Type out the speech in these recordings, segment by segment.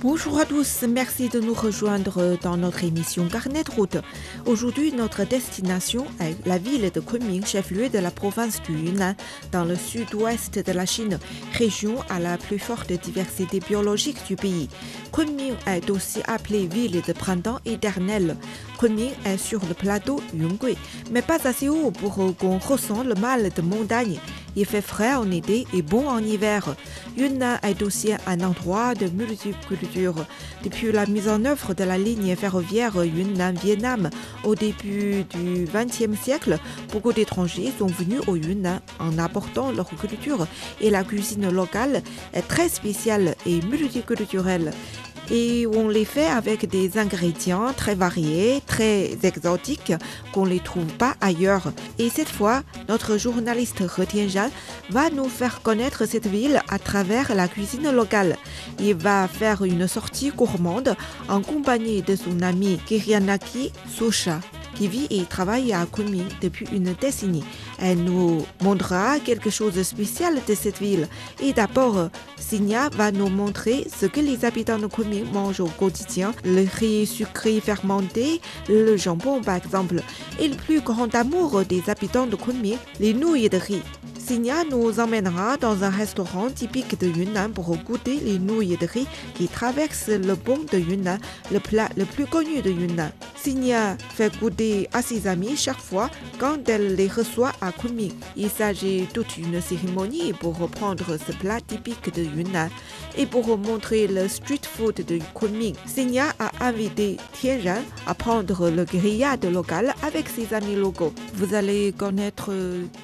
Bonjour à tous, merci de nous rejoindre dans notre émission Carnet de route. Aujourd'hui, notre destination est la ville de Kunming, chef-lieu de la province du Yunnan, dans le sud-ouest de la Chine, région à la plus forte diversité biologique du pays. Kunming est aussi appelée ville de printemps éternel. Kunming est sur le plateau Yongui, mais pas assez haut pour qu'on ressent le mal de montagne. Il fait frais en été et bon en hiver. Yunnan est aussi un endroit de multiculture. Depuis la mise en œuvre de la ligne ferroviaire Yunnan-Vietnam au début du XXe siècle, beaucoup d'étrangers sont venus au Yunnan en apportant leur culture et la cuisine locale est très spéciale et multiculturelle et on les fait avec des ingrédients très variés, très exotiques qu'on ne les trouve pas ailleurs. Et cette fois, notre journaliste He va nous faire connaître cette ville à travers la cuisine locale. Il va faire une sortie gourmande en compagnie de son ami Kirianaki Susha qui vit et travaille à Kunming depuis une décennie. Elle nous montrera quelque chose de spécial de cette ville. Et d'abord, Signa va nous montrer ce que les habitants de Kunming mangent au quotidien. Le riz sucré fermenté, le jambon par exemple. Et le plus grand amour des habitants de Kunming, les nouilles de riz. Signa nous emmènera dans un restaurant typique de Yunnan pour goûter les nouilles de riz qui traversent le pont de Yunnan, le plat le plus connu de Yunnan. Signa fait goûter à ses amis chaque fois quand elle les reçoit à Kunming. Il s'agit toute une cérémonie pour reprendre ce plat typique de Yunnan et pour montrer le street food de Kunming. Signa a invité Tianran à prendre le grillade local avec ses amis locaux. Vous allez connaître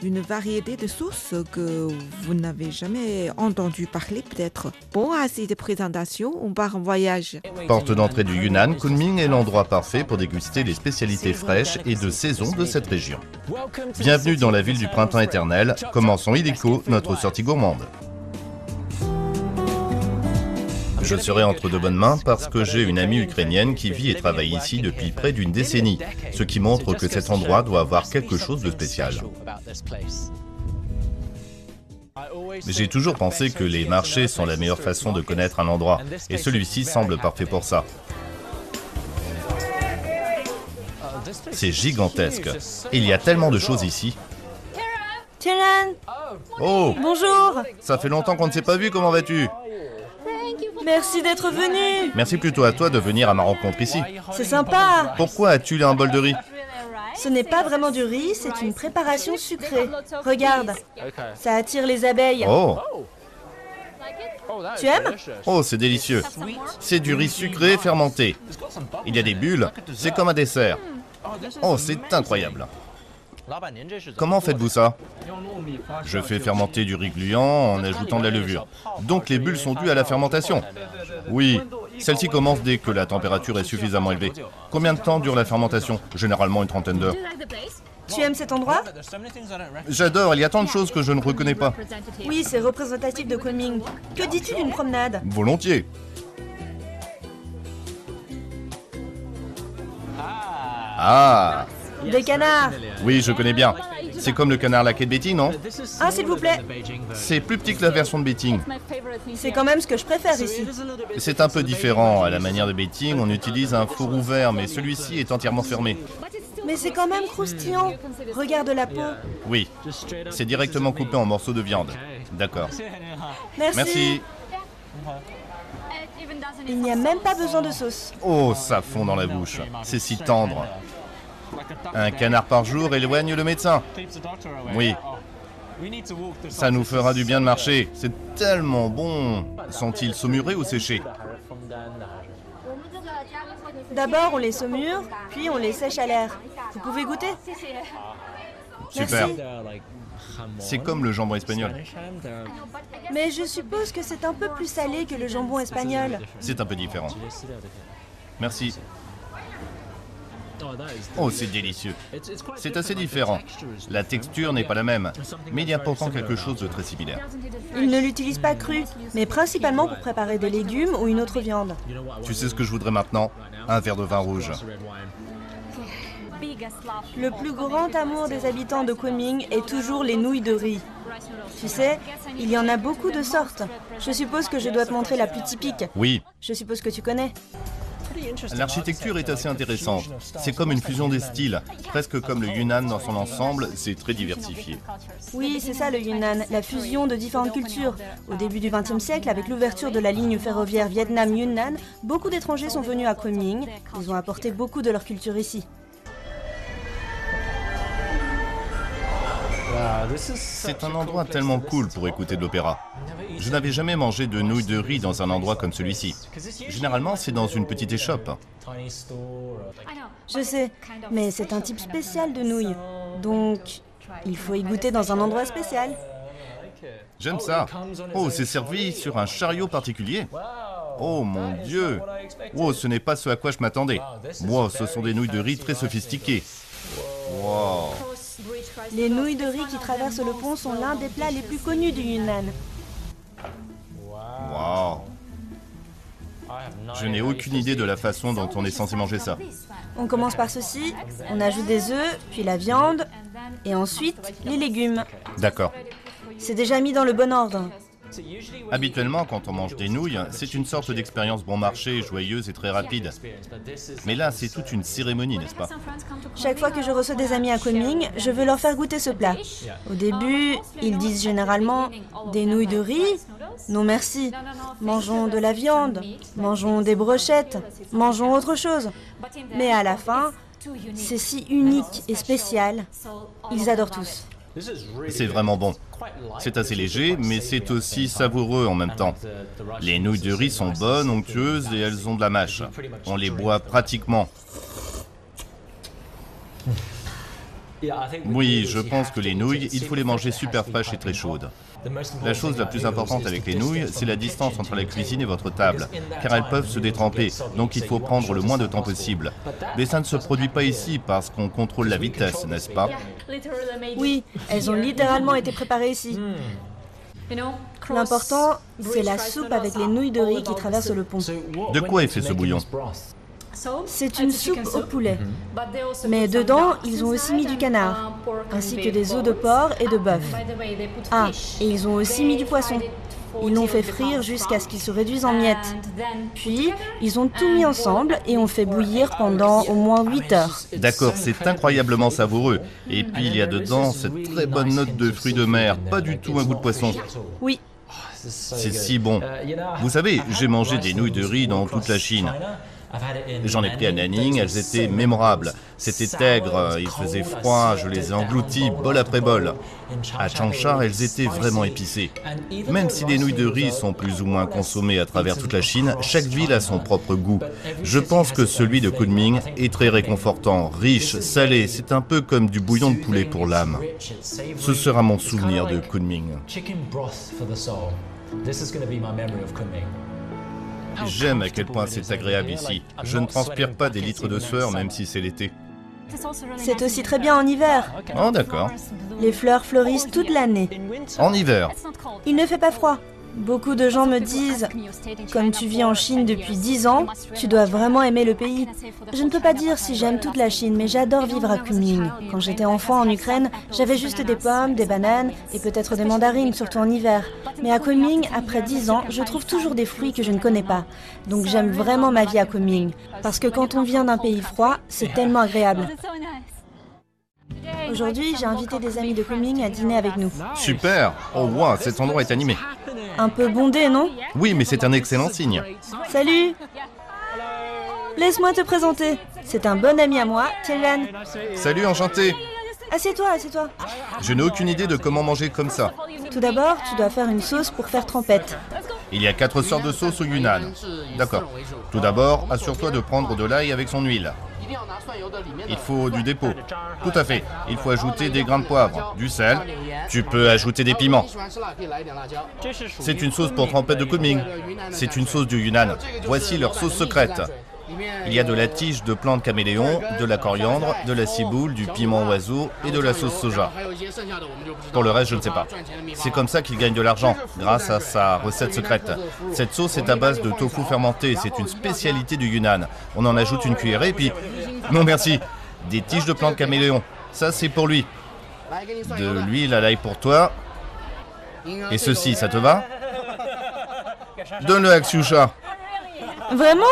une variété de sauces que vous n'avez jamais entendu parler peut-être. Bon, assez de présentation, on part en voyage. Porte d'entrée du Yunnan, Kunming est l'endroit parfait pour déguster les spécialités fraîches et de saison de cette région. Bienvenue dans la ville du printemps éternel. Commençons illico notre sortie gourmande. Je serai entre de bonnes mains parce que j'ai une amie ukrainienne qui vit et travaille ici depuis près d'une décennie, ce qui montre que cet endroit doit avoir quelque chose de spécial. J'ai toujours pensé que les marchés sont la meilleure façon de connaître un endroit, et celui-ci semble parfait pour ça. C'est gigantesque. Il y a tellement de choses ici. Tianran Oh, Bonjour ça fait longtemps qu'on ne s'est pas vu, comment vas-tu? Merci d'être venu Merci plutôt à toi de venir à ma rencontre ici. C'est sympa Pourquoi as-tu un bol de riz? Ce n'est pas vraiment du riz, c'est une préparation sucrée. Regarde, ça attire les abeilles. Oh, Tu aimes oh, c'est délicieux. C'est du riz sucré fermenté. Il y a des bulles, c'est comme un dessert. Oh, c'est incroyable. Comment faites-vous ça? Je fais fermenter du riz gluant en ajoutant de la levure. Donc les bulles sont dues à la fermentation. Oui, celle-ci commence dès que la température est suffisamment élevée. Combien de temps dure la fermentation? Généralement une trentaine d'heures. Tu aimes cet endroit? J'adore, il y a tant de choses que je ne reconnais pas. Oui, c'est représentatif de Kunming. Que dis-tu d'une promenade? Volontiers. Ah, Des canards oui, je connais bien. C'est comme le canard laqué de Beijing, non Un, s'il vous plaît C'est plus petit que la version de Beijing. C'est quand même ce que je préfère ici. C'est un peu différent. À la manière de Beijing, on utilise un four ouvert, mais celui-ci est entièrement fermé. Mais c'est quand même croustillant. Regarde la peau. Oui, c'est directement coupé en morceaux de viande. D'accord. Merci. Merci. Il n'y a même pas besoin de sauce. Oh, ça fond dans la bouche. C'est si tendre. Un canard par jour éloigne le médecin. Oui, ça nous fera du bien de marcher. C'est tellement bon. Sont-ils saumurés ou séchés? D'abord, on les saumure, puis on les sèche à l'air. Vous pouvez goûter? Super. C'est comme le jambon espagnol. Mais je suppose que c'est un peu plus salé que le jambon espagnol. C'est un peu différent. Merci. Oh, c'est délicieux. C'est assez différent. La texture n'est pas la même, mais il y a pourtant quelque chose de très similaire. Ils ne l'utilisent pas cru, mais principalement pour préparer des légumes ou une autre viande. Tu sais ce que je voudrais maintenant Un verre de vin rouge. Le plus grand amour des habitants de Kunming est toujours les nouilles de riz. Tu sais, il y en a beaucoup de sortes. Je suppose que je dois te montrer la plus typique. Oui. Je suppose que tu connais. L'architecture est assez intéressante. C'est comme une fusion des styles, presque comme le Yunnan dans son ensemble, c'est très diversifié. Oui, c'est ça le Yunnan, la fusion de différentes cultures. Au début du XXe siècle, avec l'ouverture de la ligne ferroviaire Vietnam-Yunnan, beaucoup d'étrangers sont venus à Kunming. Ils ont apporté beaucoup de leur culture ici. C'est un endroit tellement cool pour écouter de l'opéra. Je n'avais jamais mangé de nouilles de riz dans un endroit comme celui-ci. Généralement, c'est dans une petite échoppe. Je sais, mais c'est un type spécial de nouilles. Donc, il faut y goûter dans un endroit spécial. J'aime ça. Oh, c'est servi sur un chariot particulier. Oh mon Dieu Oh, ce n'est pas ce à quoi je m'attendais. Moi, ce sont des nouilles de riz très sophistiquées. Wow Les nouilles de riz qui traversent le pont sont l'un des plats les plus connus du Yunnan. Wow Je n'ai aucune idée de la façon dont on est censé manger ça. On commence par ceci, on ajoute des œufs, puis la viande, et ensuite les légumes. D'accord. C'est déjà mis dans le bon ordre. Habituellement, quand on mange des nouilles, c'est une sorte d'expérience bon marché, joyeuse et très rapide. Mais là, c'est toute une cérémonie, n'est-ce pas Chaque fois que je reçois des amis à Kunming, je veux leur faire goûter ce plat. Au début, ils disent généralement des nouilles de riz Non merci. Mangeons de la viande. Mangeons des brochettes. Mangeons autre chose. Mais à la fin, c'est si unique et spécial. Ils adorent tous. C'est vraiment bon. C'est assez léger, mais c'est aussi savoureux en même temps. Les nouilles de riz sont bonnes, onctueuses et elles ont de la mâche. On les boit pratiquement. Oui, je pense que les nouilles, il faut les manger super fraîches et très chaudes. La chose la plus importante avec les nouilles, c'est la distance entre la cuisine et votre table, car elles peuvent se détremper, donc il faut prendre le moins de temps possible. Mais ça ne se produit pas ici parce qu'on contrôle la vitesse, n'est-ce pas Oui, elles ont littéralement été préparées ici. L'important, c'est la soupe avec les nouilles de riz qui traversent le pont. De quoi est fait ce bouillon C'est une soupe au poulet. Mais dedans, ils ont aussi mis du canard, ainsi que des os de porc et de bœuf. Ah, et ils ont aussi mis du poisson. Ils l'ont fait frire jusqu'à ce qu'il se réduise en miettes. Puis, ils ont tout mis ensemble et ont fait bouillir pendant au moins 8 heures. D'accord, c'est incroyablement savoureux. Et puis il y a dedans cette très bonne note de fruits de mer, pas du tout un goût de poisson. Oui, C'est si bon. Vous savez, j'ai mangé des nouilles de riz dans toute la Chine. J'en ai pris à Nanning, elles étaient mémorables. C'était aigre, il faisait froid, je les ai englouties bol après bol. À Changsha, elles étaient vraiment épicées. Même si les nouilles de riz sont plus ou moins consommées à travers toute la Chine, chaque ville a son propre goût. Je pense que celui de Kunming est très réconfortant, riche, salé, c'est un peu comme du bouillon de poulet pour l'âme. Ce sera mon souvenir de Kunming. J'aime à quel point c'est agréable ici. Je ne transpire pas des litres de sueur même si c'est l'été. c'est aussi très bien en hiver. Oh d'accord. Les fleurs fleurissent toute l'année. En hiver. Il ne fait pas froid. Beaucoup de gens me disent, comme tu vis en Chine depuis 10 ans, tu dois vraiment aimer le pays. Je ne peux pas dire si j'aime toute la Chine, mais j'adore vivre à Kunming. Quand j'étais enfant en Ukraine, j'avais juste des pommes, des bananes et peut-être des mandarines, surtout en hiver. Mais à Kunming, après 10 ans, je trouve toujours des fruits que je ne connais pas. Donc j'aime vraiment ma vie à Kunming. Parce que quand on vient d'un pays froid, c'est tellement agréable. Aujourd'hui, j'ai invité des amis de Kunming à dîner avec nous. Super. Oh wow, cet endroit est animé. Un peu bondé, non Oui, mais c'est un excellent signe. Salut Laisse-moi te présenter. C'est un bon ami à moi, Tian. Salut, enchanté. Assieds-toi, assieds-toi. Je n'ai aucune idée de comment manger comme ça. Tout d'abord, tu dois faire une sauce pour faire trempette. Il y a quatre sortes de sauces au Yunnan. D'accord. Tout d'abord, assure-toi de prendre de l'ail avec son huile. Il faut du dépôt. Tout à fait. Il faut ajouter des grains de poivre, du sel. Tu peux ajouter des piments. C'est une sauce pour trempette de Kunming. C'est une sauce du Yunnan. Voici leur sauce secrète. Il y a de la tige de plantes caméléon, de la coriandre, de la ciboule, du piment oiseau et de la sauce soja. Pour le reste, je ne sais pas. C'est comme ça qu'il gagne de l'argent, grâce à sa recette secrète. Cette sauce est à base de tofu fermenté, c'est une spécialité du Yunnan. On en ajoute une cuillerée, puis... Non merci, des tiges de plantes caméléon. Ça, c'est pour lui. De l'huile à l'ail pour toi. Et ceci, ça te va? Donne-le à Xiusha. Vraiment?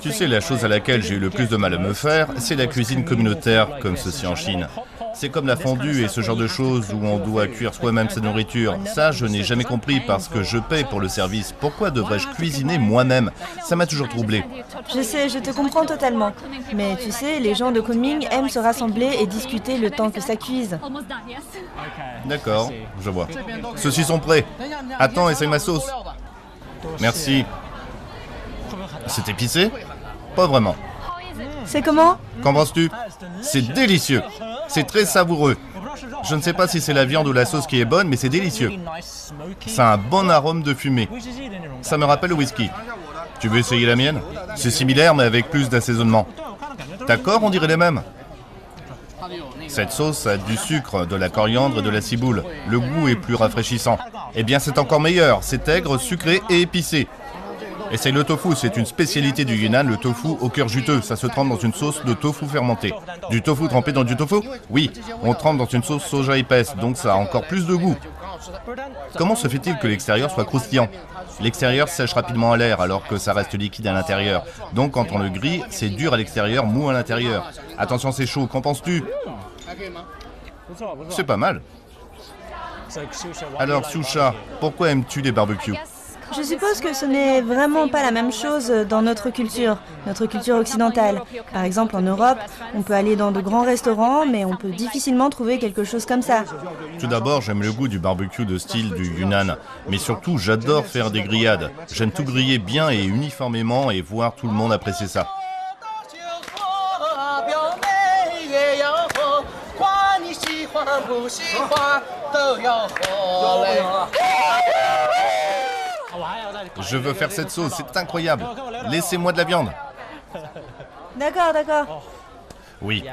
Tu sais, la chose à laquelle j'ai eu le plus de mal à me faire, c'est la cuisine communautaire, comme ceci en Chine. C'est comme la fondue et ce genre de choses où on doit cuire soi-même sa nourriture. Ça, je n'ai jamais compris parce que je paye pour le service. Pourquoi devrais-je cuisiner moi-même? Ça m'a toujours troublé. Je sais, je te comprends totalement. Mais tu sais, les gens de Kunming aiment se rassembler et discuter le temps que ça cuise. D'accord, je vois. Ceux-ci sont prêts. Attends, essaye ma sauce. Merci. C'est épicé Pas vraiment. C'est comment Qu'en penses-tu C'est délicieux. C'est très savoureux. Je ne sais pas si c'est la viande ou la sauce qui est bonne, mais c'est délicieux. Ça a un bon arôme de fumée. Ça me rappelle le whisky. Tu veux essayer la mienne C'est similaire, mais avec plus d'assaisonnement. D'accord, on dirait les mêmes. Cette sauce a du sucre, de la coriandre et de la ciboule. Le goût est plus rafraîchissant. Eh bien, c'est encore meilleur. C'est aigre, sucré et épicé. Essaye le tofu, c'est une spécialité du Yunnan, le tofu au cœur juteux. Ça se trempe dans une sauce de tofu fermenté. Du tofu trempé dans du tofu Oui, on trempe dans une sauce soja épaisse, donc ça a encore plus de goût. Comment se fait-il que l'extérieur soit croustillant? L'extérieur sèche rapidement à l'air alors que ça reste liquide à l'intérieur. Donc quand on le grille, c'est dur à l'extérieur, mou à l'intérieur. Attention, c'est chaud, qu'en penses-tu? C'est pas mal. Alors, Susha, pourquoi aimes-tu les barbecues? Je suppose que ce n'est vraiment pas la même chose dans notre culture, notre culture occidentale. Par exemple, en Europe, on peut aller dans de grands restaurants, mais on peut difficilement trouver quelque chose comme ça. Tout d'abord, j'aime le goût du barbecue de style du Yunnan. Mais surtout, j'adore faire des grillades. J'aime tout griller bien et uniformément et voir tout le monde apprécier ça. Je veux faire cette sauce, c'est incroyable. Laissez-moi de la viande. D'accord, d'accord. Oui.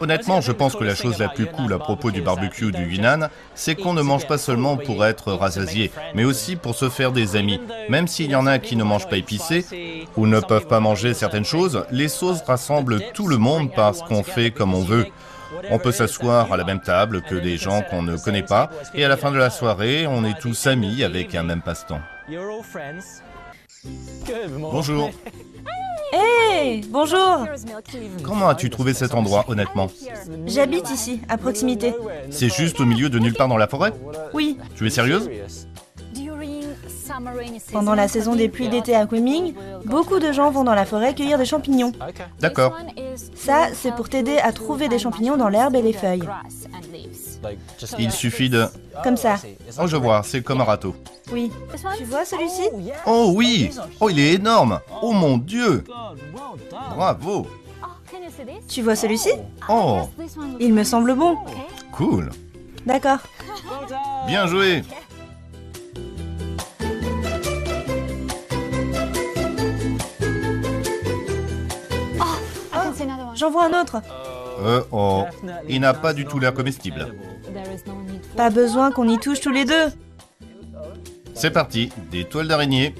Honnêtement, je pense que la chose la plus cool à propos du barbecue du Yunnan, c'est qu'on ne mange pas seulement pour être rassasié, mais aussi pour se faire des amis. Même s'il y en a qui ne mangent pas épicé ou ne peuvent pas manger certaines choses, les sauces rassemblent tout le monde parce qu'on fait comme on veut. On peut s'asseoir à la même table que des gens qu'on ne connaît pas, et à la fin de la soirée, on est tous amis avec un même passe-temps. Bonjour. Hé, bonjour. Comment as-tu trouvé cet endroit, honnêtement? J'habite ici, à proximité. C'est juste au milieu de nulle part dans la forêt? Oui, Tu es sérieuse? Pendant la saison des pluies d'été à Kunming, beaucoup de gens vont dans la forêt cueillir des champignons. D'accord. Ça, c'est pour t'aider à trouver des champignons dans l'herbe et les feuilles. Il suffit de... Comme ça. Oh, je vois, c'est comme un râteau. Oui. Tu vois celui-ci? Oh oui Oh, il est énorme Oh mon Dieu Bravo Tu vois celui-ci? Oh, Il me semble bon. cool D'accord. Bien joué J'en vois un autre. Euh, oh, il n'a pas du tout l'air comestible. Pas besoin qu'on y touche tous les deux. C'est parti, des toiles d'araignée.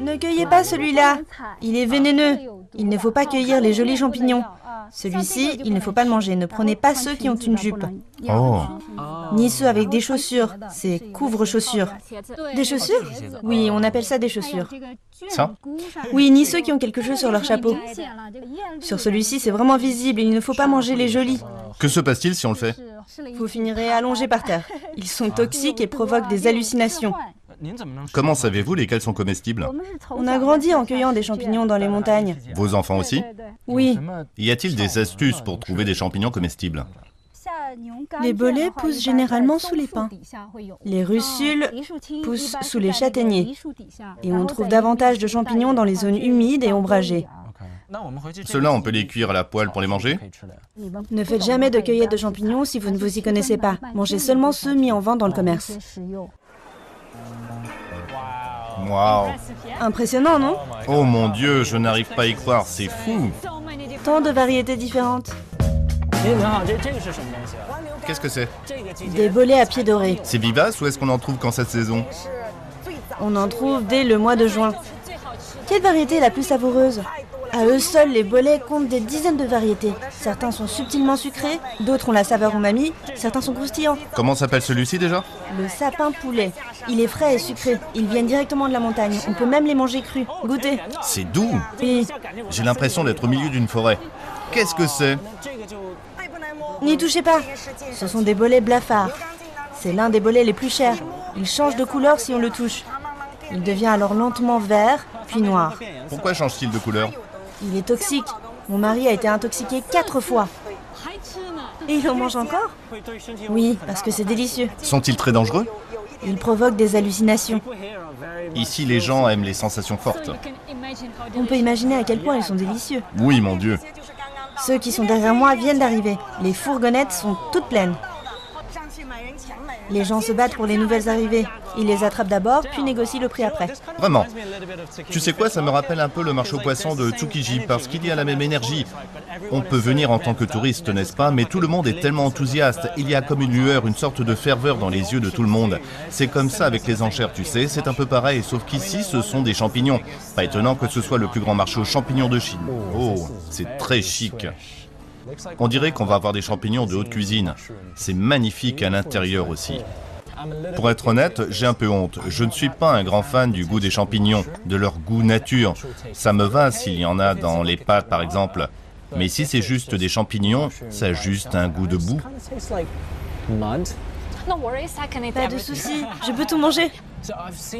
Ne cueillez pas celui-là. Il est vénéneux. Il ne faut pas cueillir les jolis champignons. Celui-ci, il ne faut pas le manger. Ne prenez pas ceux qui ont une jupe. Oh, Ni ceux avec des chaussures. C'est couvre-chaussures. Des chaussures Oui, on appelle ça des chaussures. ça Oui, ni ceux qui ont quelque chose sur leur chapeau. Sur celui-ci, c'est vraiment visible. Il ne faut pas manger les jolis. Que se passe-t-il si on le fait Vous finirez allongé par terre. Ils sont toxiques et provoquent des hallucinations. Comment savez-vous lesquels sont comestibles On a grandi en cueillant des champignons dans les montagnes. Vos enfants aussi Oui, Y a-t-il des astuces pour trouver des champignons comestibles les bolets poussent généralement sous les pins. Les russules poussent sous les châtaigniers. Et on trouve davantage de champignons dans les zones humides et ombragées. Ceux-là, on peut les cuire à la poêle pour les manger Ne faites jamais de cueillette de champignons si vous ne vous y connaissez pas. Mangez seulement ceux mis en vente dans le commerce. Waouh Impressionnant, non Oh mon dieu, je n'arrive pas à y croire, c'est fou Tant de variétés différentes. Qu'est-ce que c'est Des bolets à pieds dorés. C'est vivace ou est-ce qu'on en trouve qu'en cette saison On en trouve dès le mois de juin. Quelle variété est la plus savoureuse À eux seuls, les bolets comptent des dizaines de variétés. Certains sont subtilement sucrés, d'autres ont la saveur umami, certains sont croustillants. Comment s'appelle celui-ci déjà? Le sapin poulet. Il est frais et sucré. Ils viennent directement de la montagne. On peut même les manger crus. Goûtez. C'est doux Oui. J'ai l'impression d'être au milieu d'une forêt. Qu'est-ce que c'est? N'y touchez pas. Ce sont des bolets blafards. C'est l'un des bolets les plus chers. Il change de couleur si on le touche. Il devient alors lentement vert, puis noir. Pourquoi change-t-il de couleur? Il est toxique. Mon mari a été intoxiqué quatre fois. Et il en mange encore Oui, parce que c'est délicieux. Sont-ils très dangereux Il provoque des hallucinations. Ici, les gens aiment les sensations fortes. On peut imaginer à quel point ils sont délicieux. Oui, mon dieu. Ceux qui sont derrière moi viennent d'arriver. Les fourgonnettes sont toutes pleines. Les gens se battent pour les nouvelles arrivées. Ils les attrapent d'abord, puis négocient le prix après. Vraiment. Tu sais quoi, ça me rappelle un peu le marché aux poissons de Tsukiji, parce qu'il y a la même énergie. On peut venir en tant que touriste, n'est-ce pas Mais tout le monde est tellement enthousiaste. Il y a comme une lueur, une sorte de ferveur dans les yeux de tout le monde. C'est comme ça avec les enchères, tu sais, c'est un peu pareil, sauf qu'ici, ce sont des champignons. Pas étonnant que ce soit le plus grand marché aux champignons de Chine. Oh, c'est très chic. On dirait qu'on va avoir des champignons de haute cuisine. C'est magnifique à l'intérieur aussi. Pour être honnête, j'ai un peu honte. Je ne suis pas un grand fan du goût des champignons, de leur goût nature. Ça me va s'il y en a dans les pâtes par exemple. Mais si c'est juste des champignons, ça a juste un goût de boue. Pas de soucis, je peux tout manger.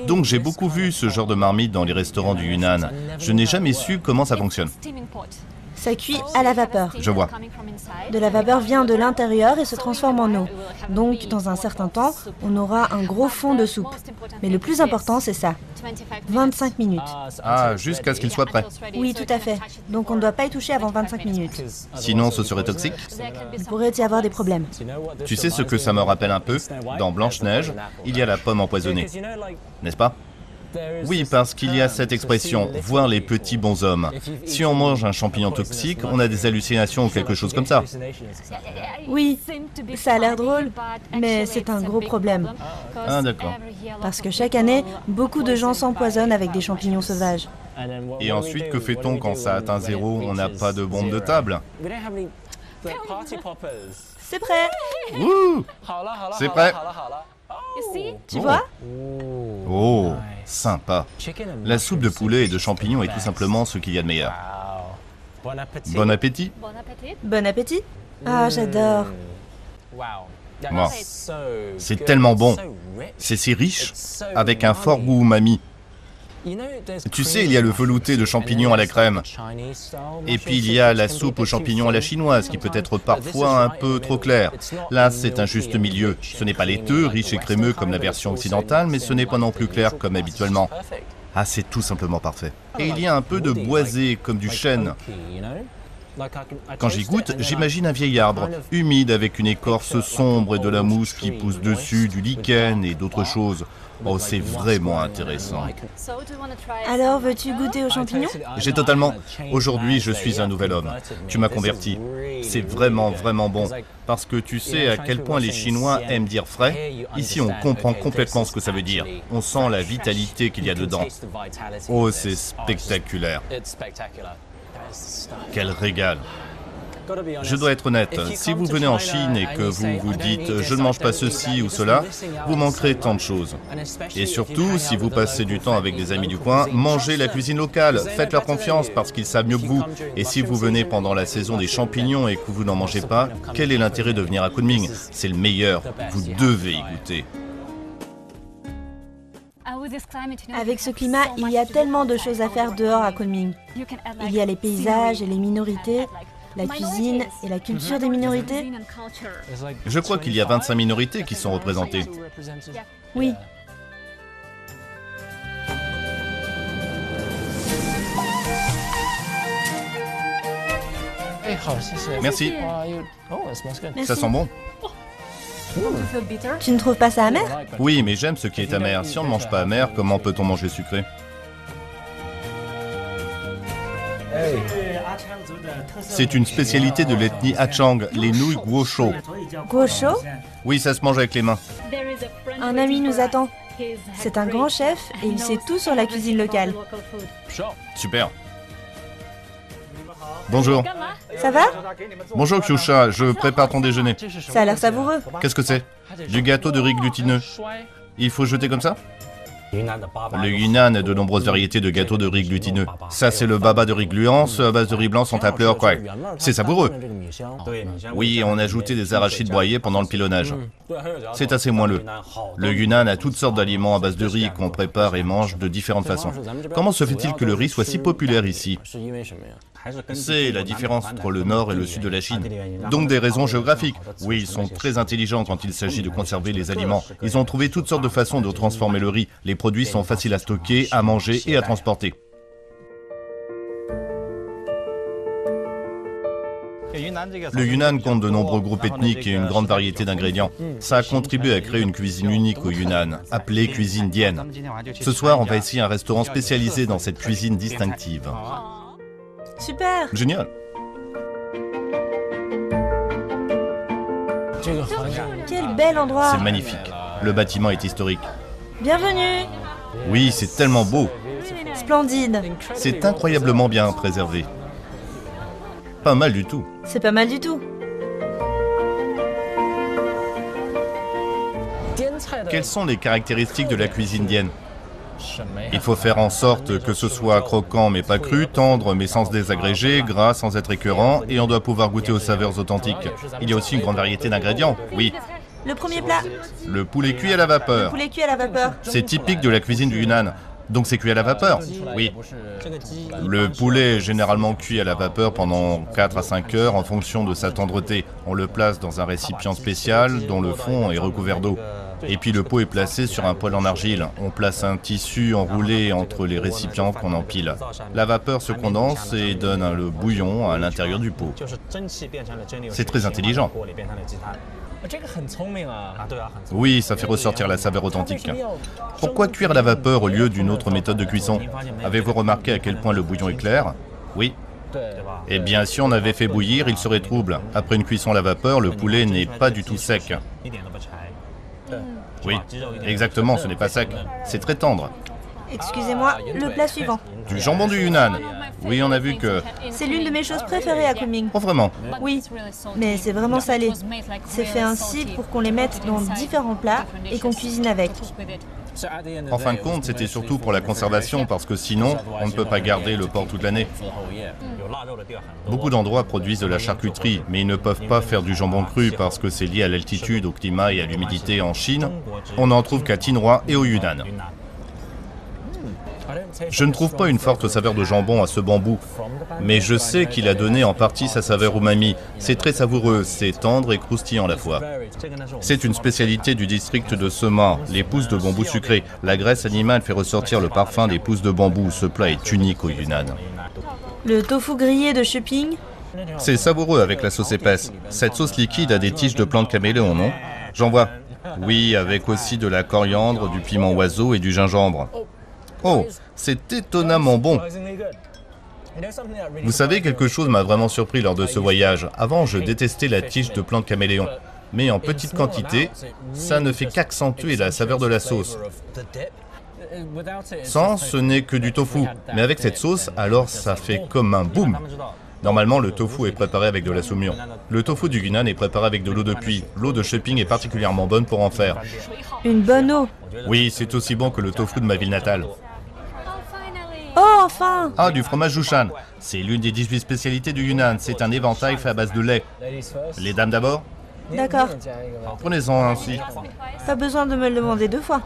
Donc j'ai beaucoup vu ce genre de marmite dans les restaurants du Yunnan. Je n'ai jamais su comment ça fonctionne. Ça cuit à la vapeur. Je vois. De la vapeur vient de l'intérieur et se transforme en eau. Donc, dans un certain temps, on aura un gros fond de soupe. Mais le plus important, c'est ça. 25 minutes. Ah, jusqu'à ce qu'il soit prêt. Oui, tout à fait. Donc, on ne doit pas y toucher avant 25 minutes. Sinon, ce serait toxique. Il pourrait y avoir des problèmes. Tu sais ce que ça me rappelle un peu? Dans Blanche-Neige, il y a la pomme empoisonnée. N'est-ce pas? Oui, parce qu'il y a cette expression, voir les petits bonshommes. Si on mange un champignon toxique, on a des hallucinations ou quelque chose comme ça. Oui, ça a l'air drôle, mais c'est un gros problème. Ah d'accord. Parce que chaque année, beaucoup de gens s'empoisonnent avec des champignons sauvages. Et ensuite, que fait-on quand ça atteint zéro On n'a pas de bombe de table? C'est prêt Ouh C'est prêt Tu vois Oh, sympa. La soupe de poulet et de champignons est tout simplement ce qu'il y a de meilleur. Bon appétit. Bon appétit. Ah, j'adore. Wow. C'est tellement bon. C'est si riche, avec un fort goût umami. Tu sais, il y a le velouté de champignons à la crème. Et puis il y a la soupe aux champignons à la chinoise qui peut être parfois un peu trop claire. Là, c'est un juste milieu. Ce n'est pas laiteux, riche et crémeux comme la version occidentale, mais ce n'est pas non plus clair comme habituellement. Ah, c'est tout simplement parfait. Et il y a un peu de boisé comme du chêne. Quand j'y goûte, j'imagine un vieil arbre, humide avec une écorce sombre et de la mousse qui pousse dessus, du lichen et d'autres choses. Oh, c'est vraiment intéressant. Alors, veux-tu goûter aux champignons? J'ai totalement... Aujourd'hui, je suis un nouvel homme. Tu m'as converti. C'est vraiment, vraiment bon. Parce que tu sais à quel point les Chinois aiment dire frais. Ici, on comprend complètement ce que ça veut dire. On sent la vitalité qu'il y a dedans. Oh, c'est spectaculaire. Quel régal. Je dois être honnête, si vous venez en Chine et que vous vous dites je ne mange pas ceci ou cela, vous manquerez tant de choses. Et surtout, si vous passez du temps avec des amis du coin, mangez la cuisine locale, faites-leur confiance parce qu'ils savent mieux que vous. Et si vous venez pendant la saison des champignons et que vous n'en mangez pas, quel est l'intérêt de venir à Kunming? C'est le meilleur, vous devez y goûter. Avec ce climat, il y a tellement de choses à faire dehors à Kunming. Il y a les paysages et les minorités, la cuisine et la culture des minorités. Je crois qu'il y a 25 minorités qui sont représentées. Oui. Merci. Merci. Ça sent bon. Tu ne trouves pas ça amer Oui, mais j'aime ce qui est amer. Si on ne mange pas amer, comment peut-on manger sucré C'est une spécialité de l'ethnie Hachang, les nouilles guosho. Gosho Oui, ça se mange avec les mains. Un ami nous attend. C'est un grand chef et il sait tout sur la cuisine locale. Super. Bonjour. Ça va Bonjour Kyusha, je prépare ton déjeuner. Ça a l'air savoureux. Qu'est-ce que c'est Du gâteau de riz glutineux. Il faut jeter comme ça Le Yunnan a de nombreuses variétés de gâteaux de riz glutineux. Ça, c'est le baba de riz gluant, ceux à base de riz blanc sont appelés okwa. C'est savoureux. Oui, on a ajouté des arachides broyés pendant le pilonnage. C'est assez moelleux. Le Yunnan a toutes sortes d'aliments à base de riz qu'on prépare et mange de différentes façons. Comment se fait-il que le riz soit si populaire ici? C'est la différence entre le nord et le sud de la Chine. Donc des raisons géographiques. Oui, ils sont très intelligents quand il s'agit de conserver les aliments. Ils ont trouvé toutes sortes de façons de transformer le riz. Les produits sont faciles à stocker, à manger et à transporter. Le Yunnan compte de nombreux groupes ethniques et une grande variété d'ingrédients. Ça a contribué à créer une cuisine unique au Yunnan, appelée cuisine dienne. Ce soir, on va essayer un restaurant spécialisé dans cette cuisine distinctive. Super Génial Quel bel endroit C'est magnifique. Le bâtiment est historique. Bienvenue Oui, c'est tellement beau. Splendide C'est incroyablement bien préservé. Pas mal du tout. C'est pas mal du tout. Quelles sont les caractéristiques de la cuisine dienne Il faut faire en sorte que ce soit croquant mais pas cru, tendre mais sans se désagréger, gras sans être écœurant, et on doit pouvoir goûter aux saveurs authentiques. Il y a aussi une grande variété d'ingrédients. Oui, Le premier plat, le poulet cuit à la vapeur. poulet cuit à la vapeur. C'est typique de la cuisine du Yunnan. Donc c'est cuit à la vapeur Oui. Le poulet est généralement cuit à la vapeur pendant 4 à 5 heures en fonction de sa tendreté. On le place dans un récipient spécial dont le fond est recouvert d'eau. Et puis le pot est placé sur un poêle en argile. On place un tissu enroulé entre les récipients qu'on empile. La vapeur se condense et donne le bouillon à l'intérieur du pot. C'est très intelligent. Oui, ça fait ressortir la saveur authentique. Pourquoi cuire la vapeur au lieu d'une autre méthode de cuisson? Avez-vous remarqué à quel point le bouillon est clair? Oui. Eh bien, si on avait fait bouillir, il serait trouble. Après une cuisson à la vapeur, le poulet n'est pas du tout sec. Oui, exactement, ce n'est pas sec. C'est très tendre. Excusez-moi, le plat suivant. Du jambon du Yunnan. Oui, on a vu que... C'est l'une de mes choses préférées à Kunming. Oh, vraiment Oui, mais c'est vraiment salé. C'est fait ainsi pour qu'on les mette dans différents plats et qu'on cuisine avec. En fin de compte, c'était surtout pour la conservation, parce que sinon, on ne peut pas garder le porc toute l'année. Beaucoup d'endroits produisent de la charcuterie, mais ils ne peuvent pas faire du jambon cru parce que c'est lié à l'altitude, au climat et à l'humidité en Chine. On n'en trouve qu'à Tinhua et au Yunnan. Je ne trouve pas une forte saveur de jambon à ce bambou, mais je sais qu'il a donné en partie sa saveur umami. C'est très savoureux, c'est tendre et croustillant à la fois. C'est une spécialité du district de Sema, les pousses de bambou sucrées. La graisse animale fait ressortir le parfum des pousses de bambou. Ce plat est unique au Yunnan. Le tofu grillé de Shopping, C'est savoureux avec la sauce épaisse. Cette sauce liquide a des tiges de plantes caméléon, non? J'en vois. Oui, avec aussi de la coriandre, du piment oiseau et du gingembre. Oh, c'est étonnamment bon. Vous savez, quelque chose m'a vraiment surpris lors de ce voyage. Avant, je détestais la tige de plante caméléon. Mais en petite quantité, ça ne fait qu'accentuer la saveur de la sauce. Sans, ce n'est que du tofu. Mais avec cette sauce, alors ça fait comme un boum. Normalement, le tofu est préparé avec de la saumure. Le tofu du Yunnan est préparé avec de l'eau de pluie. L'eau de shopping est particulièrement bonne pour en faire. une bonne eau. Oui, c'est aussi bon que le tofu de ma ville natale. Oh, enfin Ah, du fromage Jushan. C'est l'une des 18 spécialités du Yunnan. C'est un éventail fait à base de lait. Les dames d'abord D'accord, Prenez-en ainsi. pas besoin de me le demander deux fois.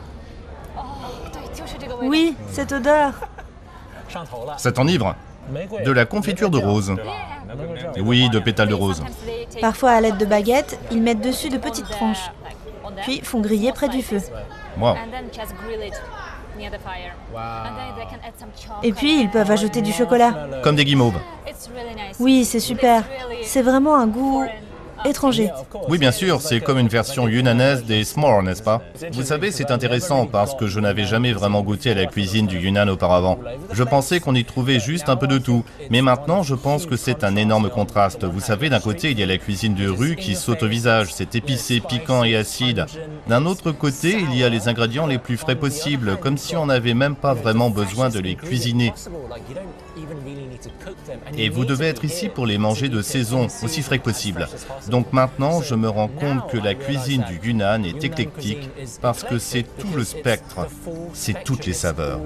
Oui, cette odeur. Ça t'enivre De la confiture de rose. Oui, de pétales de rose. Parfois, à l'aide de baguettes, ils mettent dessus de petites tranches, puis font griller près du feu. Wow. Et puis, ils peuvent ajouter du chocolat. Comme des guimauves. Oui, c'est super. C'est vraiment un goût Oui, bien sûr, c'est comme une version yunanaise des s'mores, n'est-ce pas? Vous savez, c'est intéressant parce que je n'avais jamais vraiment goûté à la cuisine du Yunnan auparavant. Je pensais qu'on y trouvait juste un peu de tout, mais maintenant je pense que c'est un énorme contraste. Vous savez, d'un côté, il y a la cuisine de rue qui saute au visage, c'est épicé, piquant et acide. D'un autre côté, il y a les ingrédients les plus frais possibles, comme si on n'avait même pas vraiment besoin de les cuisiner. Et vous devez être ici pour les manger de saison, aussi frais que possible. Donc maintenant, je me rends compte que la cuisine du Yunnan est éclectique parce que c'est tout le spectre, c'est toutes les saveurs.